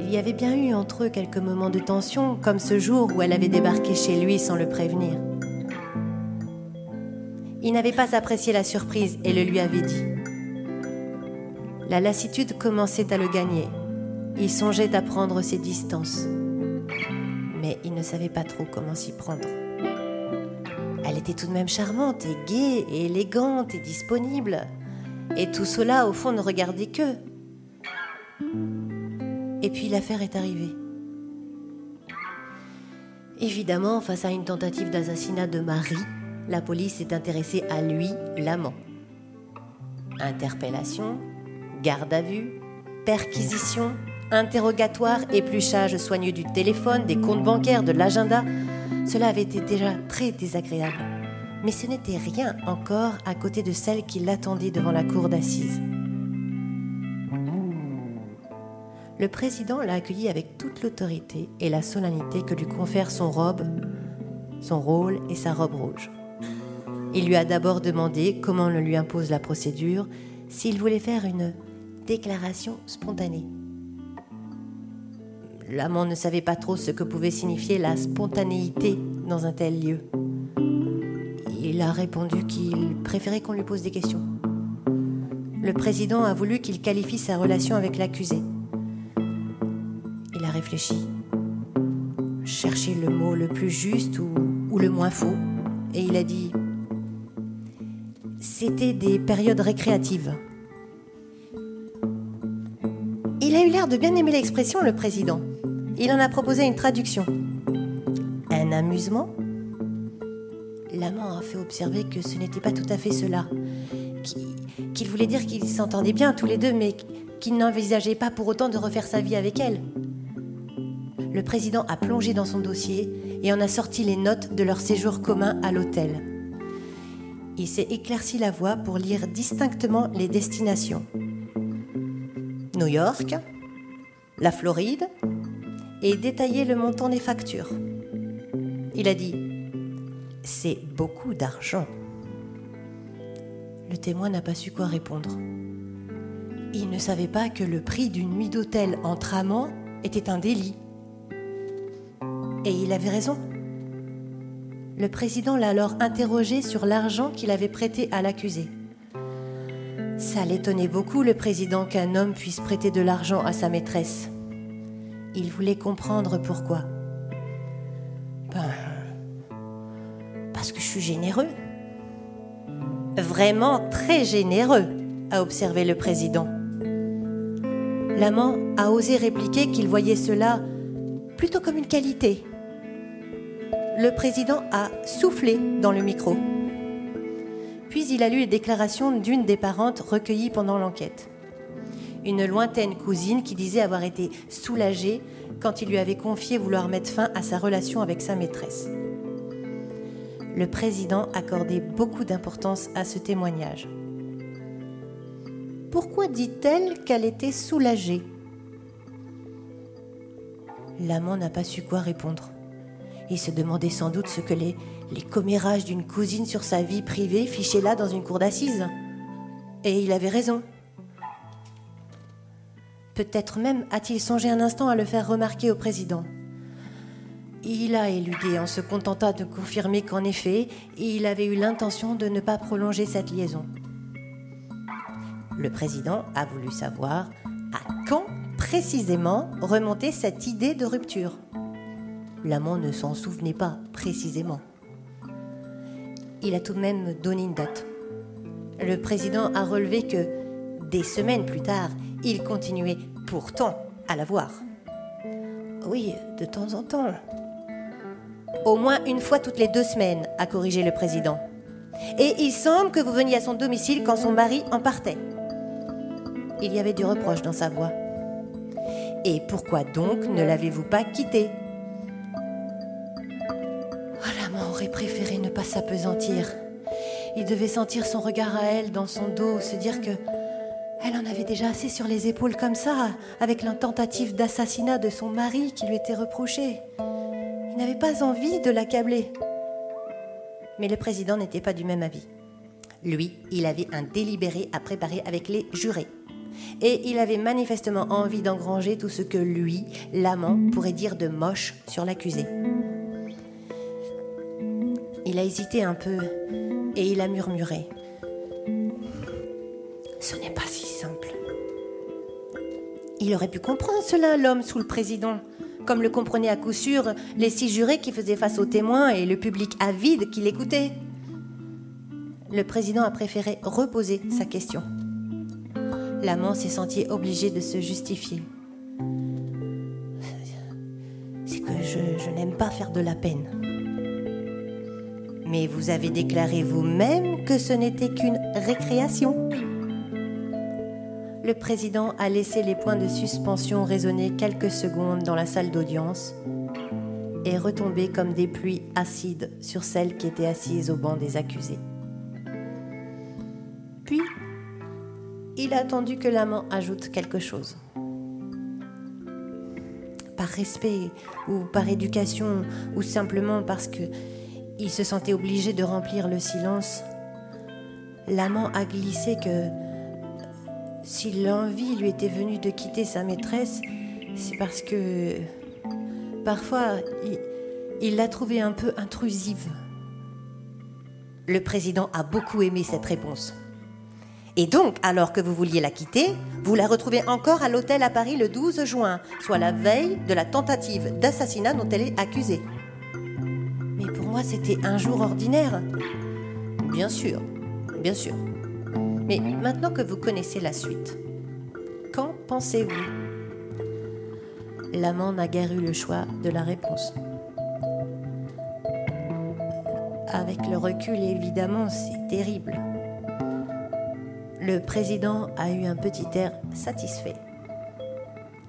Il y avait bien eu entre eux quelques moments de tension, comme ce jour où elle avait débarqué chez lui sans le prévenir. Il n'avait pas apprécié la surprise et le lui avait dit. La lassitude commençait à le gagner. Il songeait à prendre ses distances. Mais il ne savait pas trop comment s'y prendre. Elle était tout de même charmante et gaie et élégante et disponible. Et tout cela, au fond, ne regardait que. Et puis l'affaire est arrivée. Évidemment, face à une tentative d'assassinat de Marie, la police est intéressée à lui, l'amant. Interpellation, garde à vue, perquisition, interrogatoire, épluchage soigneux du téléphone, des comptes bancaires, de l'agenda, cela avait été déjà très désagréable. Mais ce n'était rien encore à côté de celle qui l'attendait devant la cour d'assises. Le président l'a accueilli avec toute l'autorité et la solennité que lui confère son robe, son rôle et sa robe rouge. Il lui a d'abord demandé, comment le lui impose la procédure, s'il voulait faire une déclaration spontanée. L'amant ne savait pas trop ce que pouvait signifier la spontanéité dans un tel lieu. Il a répondu qu'il préférait qu'on lui pose des questions. Le président a voulu qu'il qualifie sa relation avec l'accusé. Il a réfléchi, cherché le mot le plus juste ou, ou le moins faux, et il a dit c'était des périodes récréatives. Il a eu l'air de bien aimer l'expression, le président. Il en a proposé une traduction. Un amusement? L'amant a fait observer que ce n'était pas tout à fait cela. Qu'il voulait dire qu'ils s'entendaient bien tous les deux, mais qu'il n'envisageait pas pour autant de refaire sa vie avec elle. Le président a plongé dans son dossier et en a sorti les notes de leur séjour commun à l'hôtel il s'est éclairci la voix pour lire distinctement les destinations. New York, la Floride, et détailler le montant des factures. Il a dit C'est beaucoup d'argent. Le témoin n'a pas su quoi répondre. Il ne savait pas que le prix d'une nuit d'hôtel entre amants était un délit. Et il avait raison. Le président l'a alors interrogé sur l'argent qu'il avait prêté à l'accusé. Ça l'étonnait beaucoup, le président, qu'un homme puisse prêter de l'argent à sa maîtresse. Il voulait comprendre pourquoi. Ben, parce que je suis généreux. Vraiment très généreux, a observé le président. L'amant a osé répliquer qu'il voyait cela plutôt comme une qualité. Le président a soufflé dans le micro. Puis il a lu les déclarations d'une des parentes recueillies pendant l'enquête. Une lointaine cousine qui disait avoir été soulagée quand il lui avait confié vouloir mettre fin à sa relation avec sa maîtresse. Le président accordait beaucoup d'importance à ce témoignage. Pourquoi dit-elle qu'elle était soulagée? L'amant n'a pas su quoi répondre. Il se demandait sans doute ce que les, commérages d'une cousine sur sa vie privée fichaient là dans une cour d'assises. Et il avait raison. Peut-être même a-t-il songé un instant à le faire remarquer au président. Il a éludé en se contentant de confirmer qu'en effet, il avait eu l'intention de ne pas prolonger cette liaison. Le président a voulu savoir à quand précisément remontait cette idée de rupture. L'amant ne s'en souvenait pas précisément. Il a tout de même donné une date. Le président a relevé que, des semaines plus tard, il continuait pourtant à la voir. Oui, de temps en temps. Au moins une fois toutes les deux semaines, a corrigé le président. Et il semble que vous veniez à son domicile quand son mari en partait. Il y avait du reproche dans sa voix. Et pourquoi donc ne l'avez-vous pas quitté? Aurait préféré ne pas s'apesantir. Il devait sentir son regard à elle dans son dos, se dire que elle en avait déjà assez sur les épaules comme ça, avec la tentative d'assassinat de son mari qui lui était reprochée. Il n'avait pas envie de l'accabler. Mais le président n'était pas du même avis. Lui, il avait un délibéré à préparer avec les jurés. Et il avait manifestement envie d'engranger tout ce que lui, l'amant, pourrait dire de moche sur l'accusé. Il a hésité un peu et il a murmuré. Ce n'est pas si simple. Il aurait pu comprendre cela, l'homme sous le président, comme le comprenaient à coup sûr les six jurés qui faisaient face aux témoins et le public avide qui l'écoutait. Le président a préféré reposer sa question. L'amant s'est senti obligé de se justifier. C'est que je, n'aime pas faire de la peine. Mais vous avez déclaré vous-même que ce n'était qu'une récréation. Le président a laissé les points de suspension résonner quelques secondes dans la salle d'audience et retomber comme des pluies acides sur celles qui étaient assises au banc des accusés. Puis, il a attendu que l'amant ajoute quelque chose. Par respect ou par éducation ou simplement parce que il se sentait obligé de remplir le silence, l'amant a glissé que si l'envie lui était venue de quitter sa maîtresse, c'est parce que parfois il l'a trouvée un peu intrusive. Le président a beaucoup aimé cette réponse. Et donc, alors que vous vouliez la quitter, vous la retrouvez encore à l'hôtel à Paris le 12 juin, soit la veille de la tentative d'assassinat dont elle est accusée moi, c'était un jour ordinaire. Bien sûr, bien sûr. Mais maintenant que vous connaissez la suite, qu'en pensez-vous? L'amant n'a guère eu le choix de la réponse. Avec le recul, évidemment, c'est terrible. Le président a eu un petit air satisfait.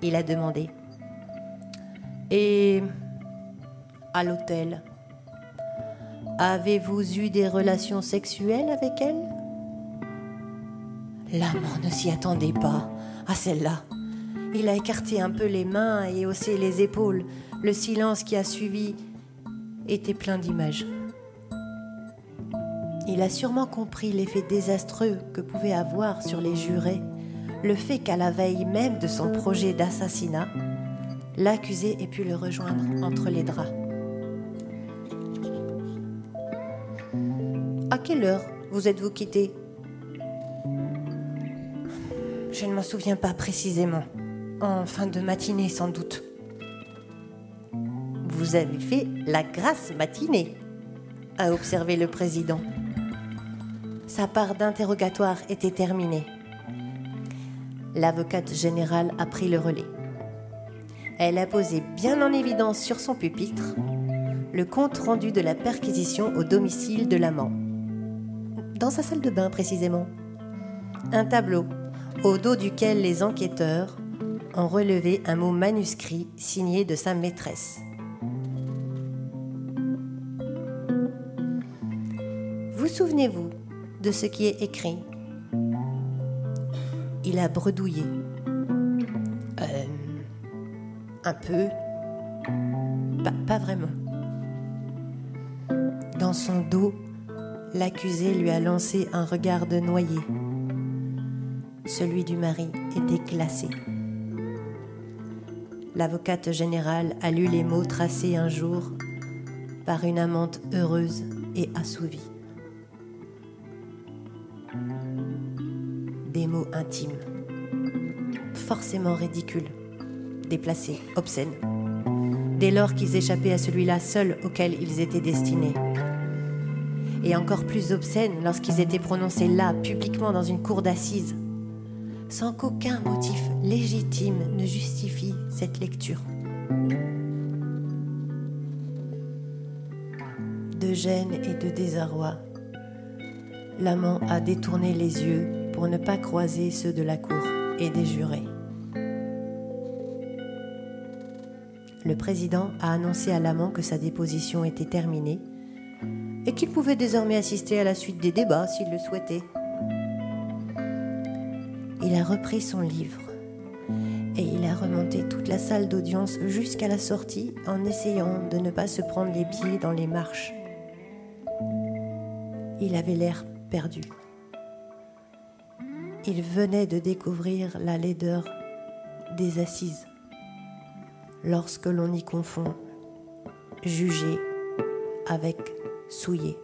Il a demandé Et à l'hôtel, Avez-vous eu des relations sexuelles avec elle? L'amant ne s'y attendait pas à celle-là. Il a écarté un peu les mains et haussé les épaules. Le silence qui a suivi était plein d'images. Il a sûrement compris l'effet désastreux que pouvait avoir sur les jurés le fait qu'à la veille même de son projet d'assassinat, l'accusé ait pu le rejoindre entre les draps. Quelle heure vous êtes-vous quitté Je ne m'en souviens pas précisément. En fin de matinée, sans doute. Vous avez fait la grasse matinée, a observé le président. Sa part d'interrogatoire était terminée. L'avocate générale a pris le relais. Elle a posé bien en évidence sur son pupitre le compte rendu de la perquisition au domicile de l'amant. Dans sa salle de bain précisément. Un tableau au dos duquel les enquêteurs ont relevé un mot manuscrit signé de sa maîtresse. Vous souvenez-vous de ce qui est écrit? Il a bredouillé. Euh, un peu. Pas, pas vraiment. Dans son dos, l'accusé lui a lancé un regard de noyé. Celui du mari était glacé. L'avocate générale a lu les mots tracés un jour par une amante heureuse et assouvie. Des mots intimes, forcément ridicules, déplacés, obscènes, dès lors qu'ils échappaient à celui-là seul auquel ils étaient destinés. Et encore plus obscènes lorsqu'ils étaient prononcés là, publiquement dans une cour d'assises, sans qu'aucun motif légitime ne justifie cette lecture. De gêne et de désarroi, l'amant a détourné les yeux pour ne pas croiser ceux de la cour et des jurés. Le président a annoncé à l'amant que sa déposition était terminée et qu'il pouvait désormais assister à la suite des débats s'il le souhaitait. Il a repris son livre et il a remonté toute la salle d'audience jusqu'à la sortie en essayant de ne pas se prendre les pieds dans les marches. Il avait l'air perdu. Il venait de découvrir la laideur des assises lorsque l'on y confond juger avec souiller.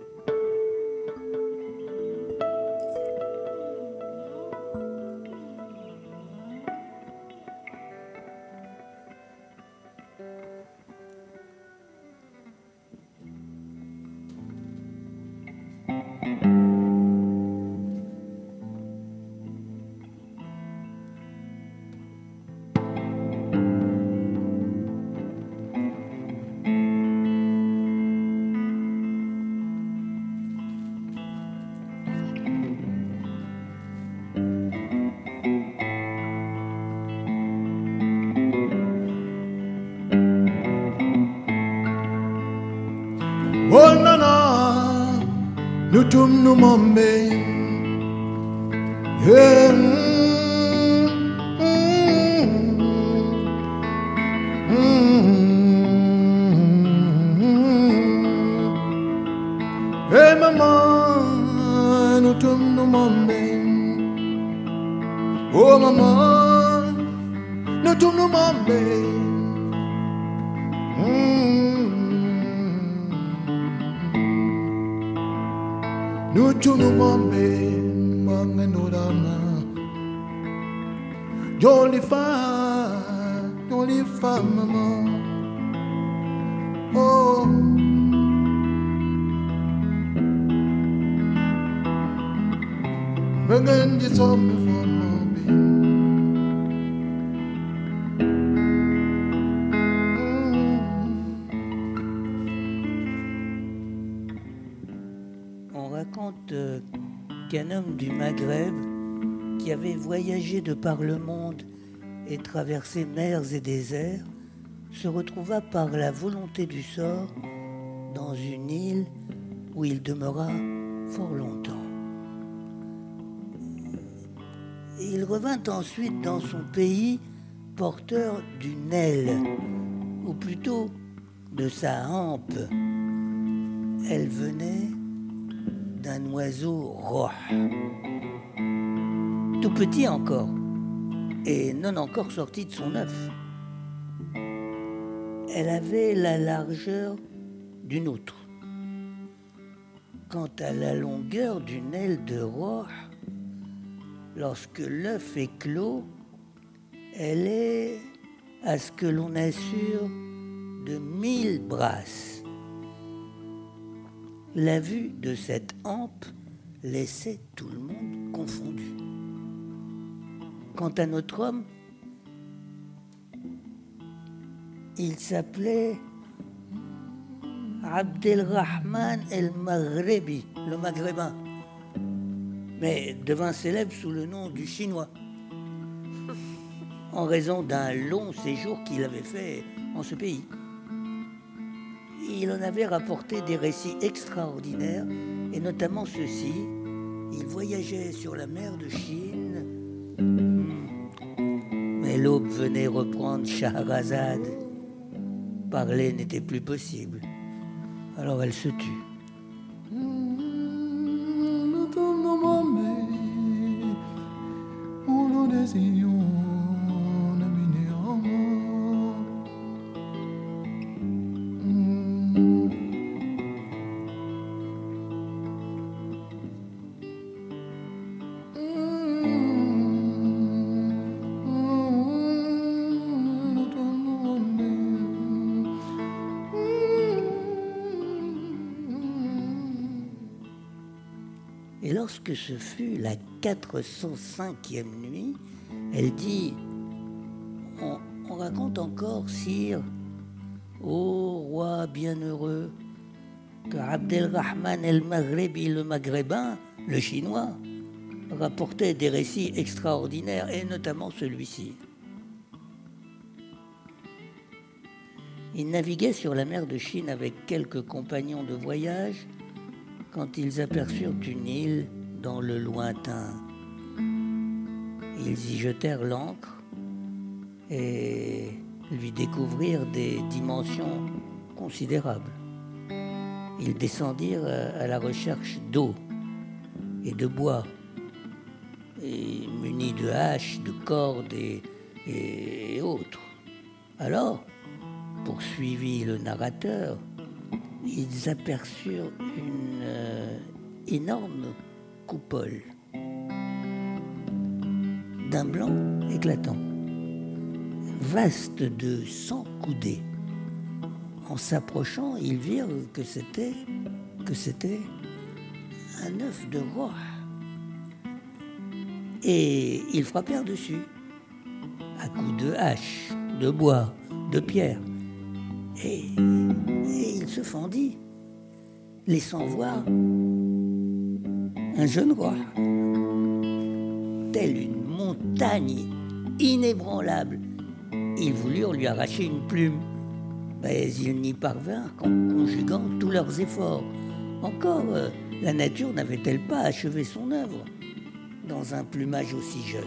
Hey mama, no tum no mambe. Oh mama, no tum no mambe. Mm. No tum no mambe, mange no dama. Jolly fa, jolly fa mama. Oh. On raconte euh, qu'un homme du Maghreb qui avait voyagé de par le monde et traversé mers et déserts se retrouva par la volonté du sort dans une île où il demeura fort longtemps. Il revint ensuite dans son pays porteur d'une aile, ou plutôt de sa hampe. Elle venait d'un oiseau roh, tout petit encore, et non encore sorti de son œuf. Elle avait la largeur d'une outre. Quant à la longueur d'une aile de roh, lorsque l'œuf est clos, elle est, à ce que l'on assure, de mille brasses. La vue de cette hampe laissait tout le monde confondu. Quant à notre homme, il s'appelait Abdelrahman el-Maghrebi, le maghrébin, mais devint célèbre sous le nom du chinois, en raison d'un long séjour qu'il avait fait en ce pays. Il en avait rapporté des récits extraordinaires, et notamment ceci. Il voyageait sur la mer de Chine, mais l'aube venait reprendre Shahrazad. Parler n'était plus possible. Alors elle se tut. Ce fut la 405e nuit, elle dit On, on raconte encore, sire, ô roi bienheureux, que Abdelrahman el-Maghrebi, le maghrébin, le chinois, rapportait des récits extraordinaires, et notamment celui-ci. Il naviguait sur la mer de Chine avec quelques compagnons de voyage quand ils aperçurent une île dans le lointain. Ils y jetèrent l'ancre et lui découvrirent des dimensions considérables. Ils descendirent à la recherche d'eau et de bois, et munis de haches, de cordes et, autres. Alors, poursuivit le narrateur, ils aperçurent une euh, énorme coupole d'un blanc éclatant, vaste de 100 coudées. En s'approchant, ils virent que c'était que c'était un œuf de roi. Et ils frappèrent dessus à coups de hache, de bois, de pierre. Et, et il se fendit, laissant voir un jeune roi, telle une montagne inébranlable. Ils voulurent lui arracher une plume, mais ils n'y parvinrent qu'en conjuguant tous leurs efforts. Encore, euh, la nature n'avait-elle pas achevé son œuvre dans un plumage aussi jeune?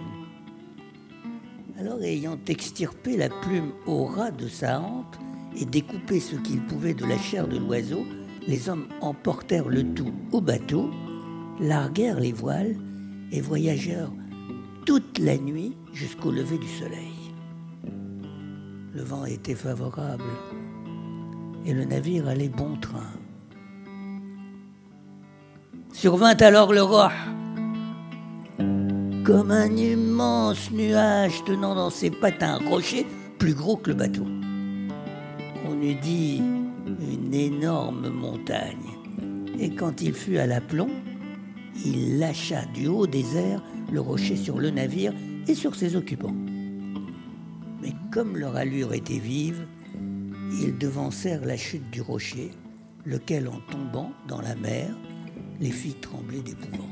Alors, ayant extirpé la plume au ras de sa hampe et découpé ce qu'ils pouvaient de la chair de l'oiseau, les hommes emportèrent le tout au bateau, larguèrent les voiles et voyagèrent toute la nuit jusqu'au lever du soleil. Le vent était favorable et le navire allait bon train. Survint alors le roi, comme un immense nuage tenant dans ses pattes un rocher plus gros que le bateau. On eût dit une énorme montagne. Et quand il fut à l'aplomb, il lâcha du haut des airs le rocher sur le navire et sur ses occupants. Mais comme leur allure était vive, ils devancèrent la chute du rocher, lequel en tombant dans la mer les fit trembler d'épouvante.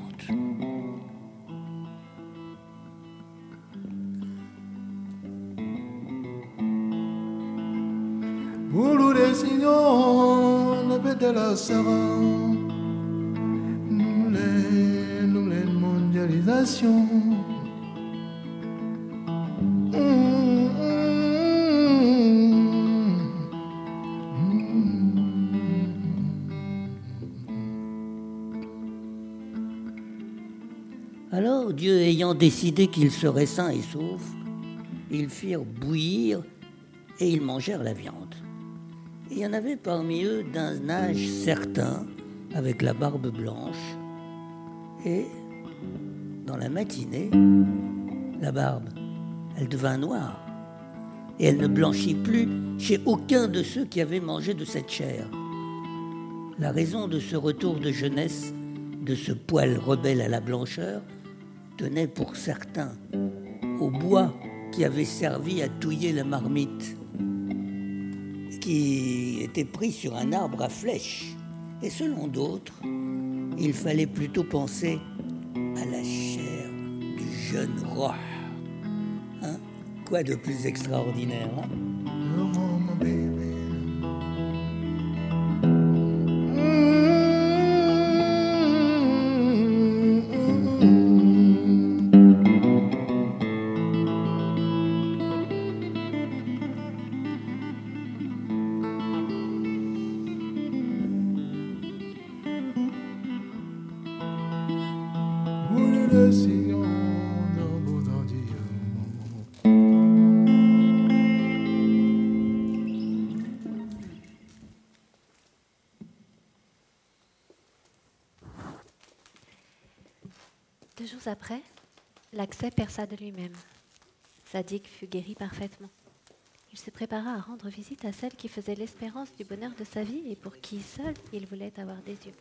Alors Dieu ayant décidé qu'ils seraient sains et saufs, ils firent bouillir et ils mangèrent la viande. Il y en avait parmi eux d'un âge certain, avec la barbe blanche, et dans la matinée, la barbe, elle devint noire. Et elle ne blanchit plus chez aucun de ceux qui avaient mangé de cette chair. La raison de ce retour de jeunesse, de ce poil rebelle à la blancheur, tenait pour certains au bois qui avait servi à touiller la marmite, qui était pris sur un arbre à flèches. Et selon d'autres, il fallait plutôt penser Hein? Quoi de plus extraordinaire hein? De lui-même. Zadig fut guéri parfaitement. Il se prépara à rendre visite à celle qui faisait l'espérance du bonheur de sa vie et pour qui seul il voulait avoir des yeux.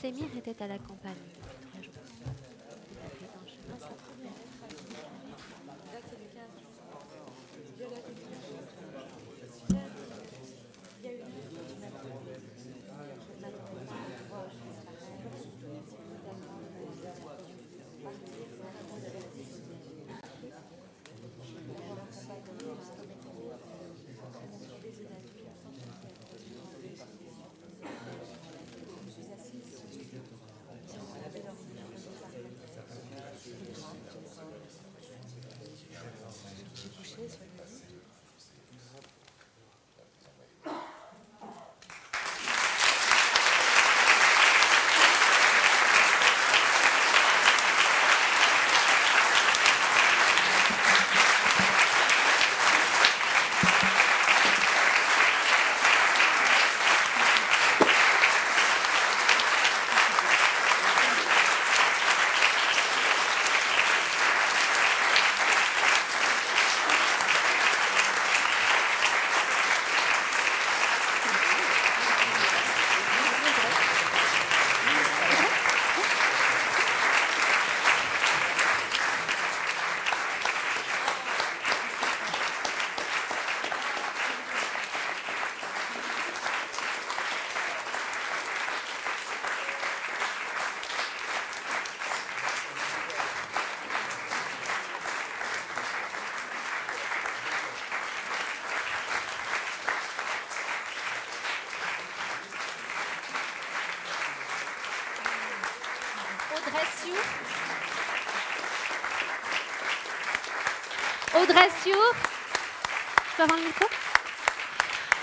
Sémir était à la campagne.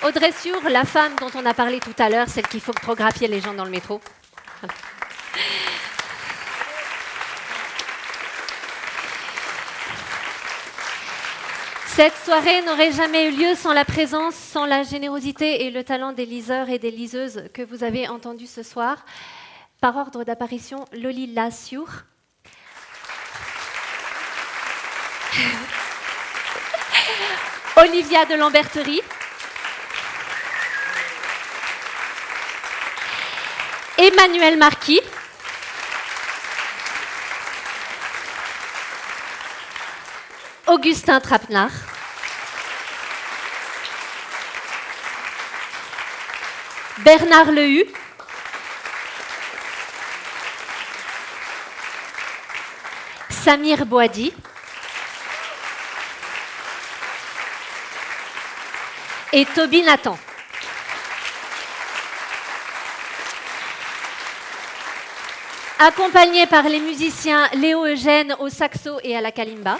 Audrey la femme dont on a parlé tout à l'heure, celle qui photographiait les gens dans le métro. Cette soirée n'aurait jamais eu lieu sans la présence, sans la générosité et le talent des liseurs et des liseuses que vous avez entendus ce soir. Par ordre d'apparition, Loli Lassiour. Olivia de Lamberterie. Emmanuel Marquis. Augustin Trapenard. Bernard Lehu. Samir Boadi. Et Toby Nathan. Accompagné par les musiciens Léo Eugène au saxo et à la kalimba.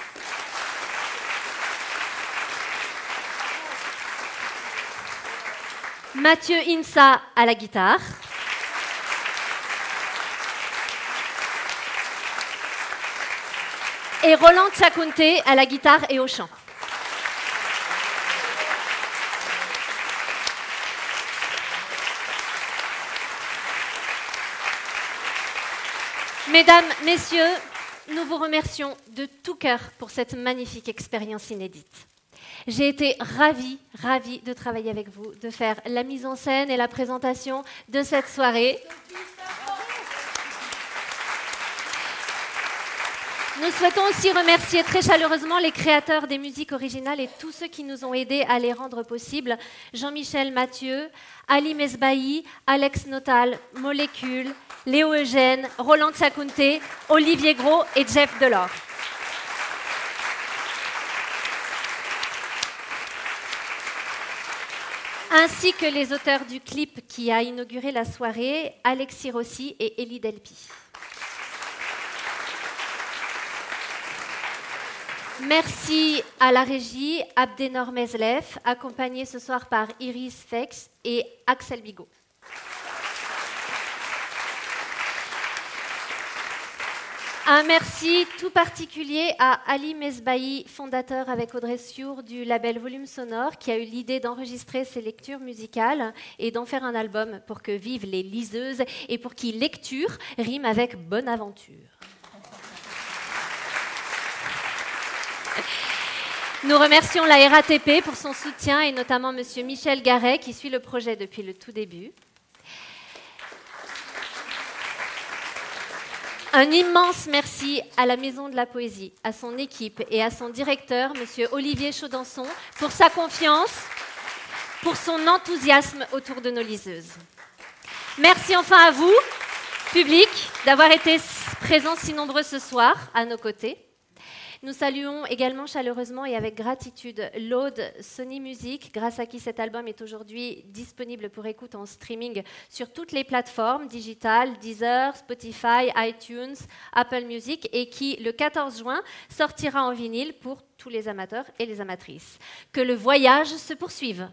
Mathieu Insa à la guitare. Et Roland Tchakounté à la guitare et au chant. Mesdames, Messieurs, nous vous remercions de tout cœur pour cette magnifique expérience inédite. J'ai été ravie, ravie de travailler avec vous, de faire la mise en scène et la présentation de cette soirée. Nous souhaitons aussi remercier très chaleureusement les créateurs des musiques originales et tous ceux qui nous ont aidés à les rendre possibles. Jean-Michel Mathieu, Ali Mesbahi, Alex Notal, Molécule, Léo Eugène, Roland Tsakounté, Olivier Gros et Jeff Delors. ainsi que les auteurs du clip qui a inauguré la soirée, Alexis Rossi et Elie Delpi. Merci à la régie Abdenor Mezlef, accompagné ce soir par Iris Fex et Axel Bigot. Un merci tout particulier à Ali Mesbahi, fondateur avec Audrey Siour du label Volume Sonore, qui a eu l'idée d'enregistrer ses lectures musicales et d'en faire un album pour que vivent les liseuses et pour qui lecture rime avec bonne aventure. Nous remercions la RATP pour son soutien et notamment M. Michel Garret qui suit le projet depuis le tout début. Un immense merci à la Maison de la Poésie, à son équipe et à son directeur, M. Olivier Chaudançon, pour sa confiance, pour son enthousiasme autour de nos liseuses. Merci enfin à vous, public, d'avoir été présents si nombreux ce soir à nos côtés. Nous saluons également chaleureusement et avec gratitude l'Aude Sony Music, grâce à qui cet album est aujourd'hui disponible pour écoute en streaming sur toutes les plateformes digitales, Deezer, Spotify, iTunes, Apple Music, et qui, le 14 juin, sortira en vinyle pour tous les amateurs et les amatrices. Que le voyage se poursuive.